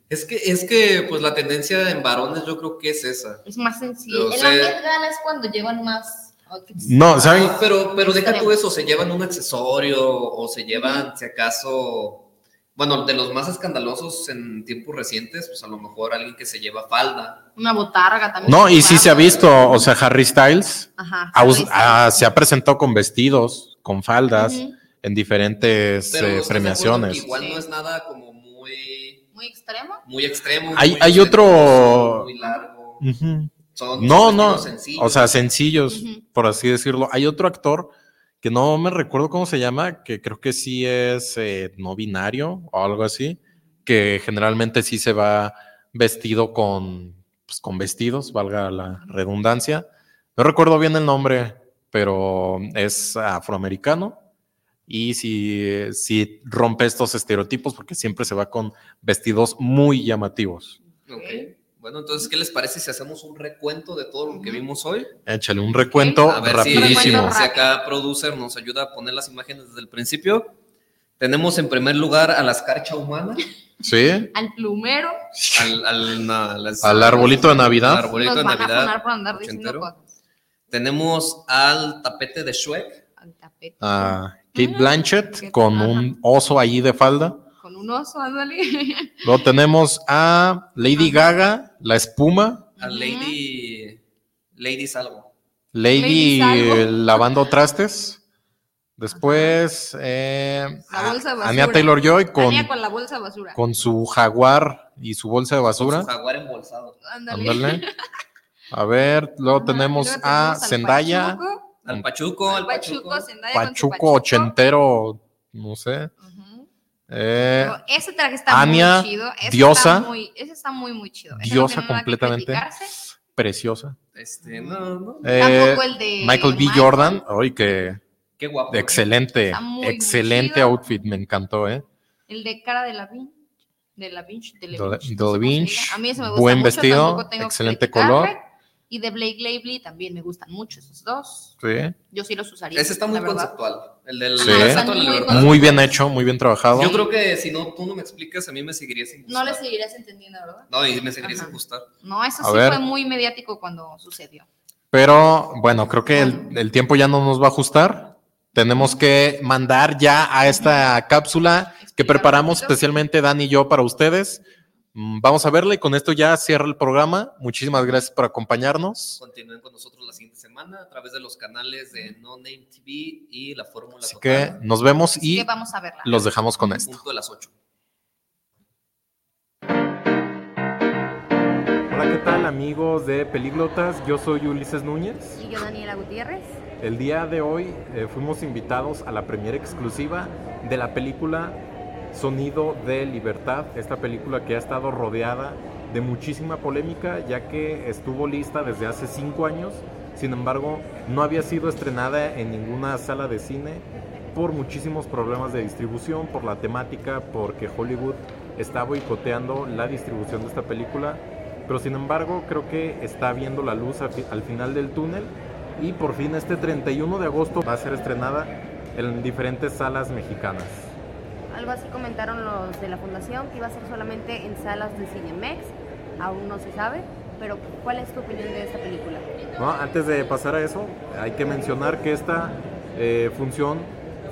Es que, es que, pues la tendencia en varones yo creo que es esa. Es más sencillo. En la Met Gala es cuando llevan más outfits. No, ¿saben? pero, pero deja tú eso, se llevan un accesorio o se llevan, si acaso, bueno, de los más escandalosos en tiempos recientes, pues a lo mejor alguien que se lleva falda. Una botarga también. No, y sí se ha visto, o sea, Harry Styles ah, se ha presentado con vestidos, con faldas, en diferentes eh, premiaciones. igual no es nada como muy... Extremo. Muy extremo. Hay, hay otro... Muy largo. no, no, o sea, sencillos, por así decirlo. Hay otro actor que no me recuerdo cómo se llama, que creo que sí es eh, no binario o algo así, que generalmente sí se va vestido con, pues, con vestidos, valga la redundancia. No recuerdo bien el nombre, pero es afroamericano y sí, sí rompe estos estereotipos porque siempre se va con vestidos muy llamativos. Okay. Bueno, entonces, ¿qué les parece si hacemos un recuento de todo lo que vimos hoy? Échale un recuento rapidísimo. Si, acá producer nos ayuda a poner las imágenes desde el principio. Tenemos en primer lugar a la escarcha humana. Sí. Al plumero. Al, arbolito de Navidad. Al arbolito de Navidad. Tenemos al tapete de Shrek. Al tapete. A Kate Blanchett con un oso allí de falda un oso, ándale. (laughs) Luego tenemos a Lady Gaga, la espuma. A Lady. Lady Salvo. Lady, lavando trastes. Después, eh, Anya Taylor Joy con, con, la bolsa de basura. con su jaguar y su bolsa de basura. Con su jaguar embolsado. Ándale. A ver, luego tenemos a Zendaya. Al Pachuco, al Pachuco. Pachuco, ochentero, no sé. Eh, ese traje está muy chido. diosa. Está muy, ese está muy, muy chido. diosa completamente. Preciosa. Este, no, no. Eh, Tampoco el de Michael B. Jordan. Ay, que. Qué guapo. Excelente. excelente outfit. Me encantó, ¿eh? El de cara de la Vinch. De la Vinch. De la Vinch. A mí ese me gusta Buen vestido. Excelente color. Y de Blake Lively también me gustan mucho esos dos. Sí. Yo sí los usaría. Ese está muy conceptual. El del sí. muy, bien hecho, muy bien trabajado. Yo creo que si no tú no me explicas, a mí me seguirías sin gustar. No le seguirías entendiendo, ¿verdad? No, y me seguirías sin gustar. No, eso sí fue muy mediático cuando sucedió. Pero bueno, creo que el, el tiempo ya no nos va a ajustar. Tenemos que mandar ya a esta cápsula que preparamos especialmente Dan y yo para ustedes. Mm, vamos a verla y con esto ya cierra el programa. Muchísimas gracias por acompañarnos. Continúen con nosotros la siguiente semana a través de los canales de No Name TV y la Fórmula Así que nos vemos y vamos a verla. los dejamos con esto. Punto de las 8. Hola, ¿qué tal amigos de Peliglotas? Yo soy Ulises Núñez. Y yo Daniela Gutiérrez. El día de hoy eh, fuimos invitados a la primera exclusiva de la película Sonido de Libertad, esta película que ha estado rodeada de muchísima polémica ya que estuvo lista desde hace cinco años, sin embargo no había sido estrenada en ninguna sala de cine por muchísimos problemas de distribución, por la temática, porque Hollywood está boicoteando la distribución de esta película, pero sin embargo creo que está viendo la luz al final del túnel. Y por fin este 31 de agosto va a ser estrenada en diferentes salas mexicanas algo así comentaron los de la fundación, que iba a ser solamente en salas de Cinemex, aún no se sabe, pero ¿cuál es tu opinión de esta película? antes de pasar a eso, hay que mencionar que esta eh, función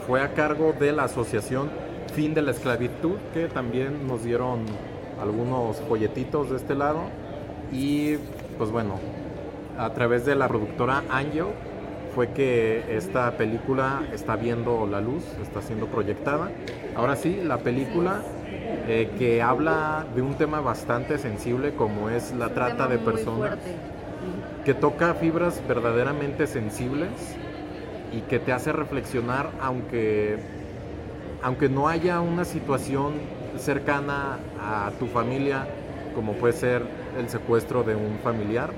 fue a cargo de la asociación Fin de la Esclavitud, que también nos dieron algunos folletitos de este lado, y pues bueno, a través de la productora Angel, fue que esta película está viendo la luz, está siendo proyectada. Ahora sí, la película eh, que habla de un tema bastante sensible como es la trata de personas, que toca fibras verdaderamente sensibles y que te hace reflexionar aunque, aunque no haya una situación cercana a tu familia como puede ser el secuestro de un familiar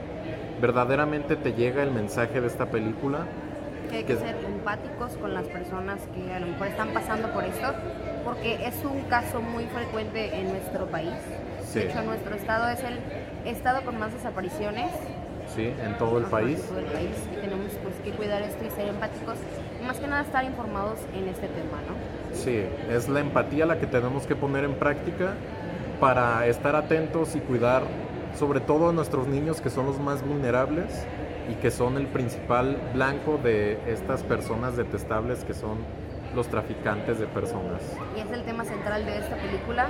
verdaderamente te llega el mensaje de esta película que hay que ser empáticos con las personas que a lo mejor están pasando por esto, porque es un caso muy frecuente en nuestro país. De hecho, nuestro estado es el estado con más desapariciones. Sí, en todo el país. En todo el país. Y tenemos pues, que cuidar esto y ser empáticos. Y más que nada estar informados en este tema, ¿no? Sí, es la empatía la que tenemos que poner en práctica para estar atentos y cuidar sobre todo a nuestros niños que son los más vulnerables y que son el principal blanco de estas personas detestables que son los traficantes de personas. Y es el tema central de esta película,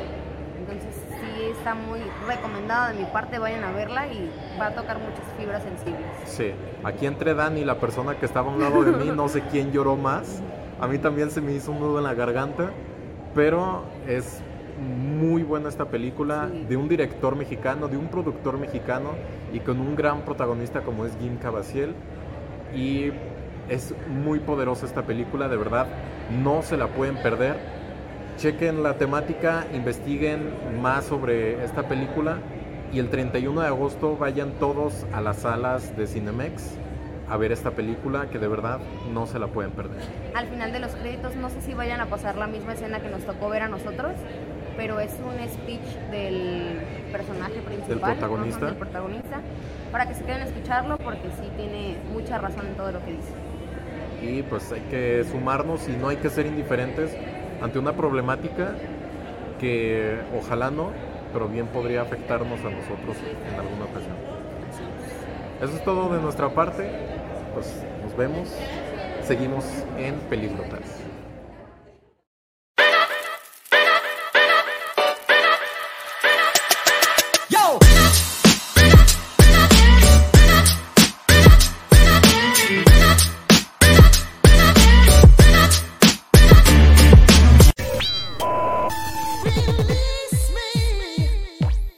entonces sí está muy recomendada de mi parte, vayan a verla y va a tocar muchas fibras sensibles. Sí, aquí entre Dani, la persona que estaba a un lado de mí, no sé quién lloró más, a mí también se me hizo un nudo en la garganta, pero es muy buena esta película, de un director mexicano, de un productor mexicano y con un gran protagonista como es Jim Cavaziel. Y es muy poderosa esta película, de verdad, no se la pueden perder. Chequen la temática, investiguen más sobre esta película y el 31 de agosto vayan todos a las salas de Cinemex a ver esta película que de verdad no se la pueden perder. Al final de los créditos no sé si vayan a pasar la misma escena que nos tocó ver a nosotros, pero es un speech del personaje principal, del protagonista. del protagonista, para que se queden a escucharlo porque sí tiene mucha razón en todo lo que dice. Y pues hay que sumarnos y no hay que ser indiferentes ante una problemática que ojalá no, pero bien podría afectarnos a nosotros en alguna ocasión. Eso es todo de nuestra parte. Pues nos vemos. Seguimos en Peligro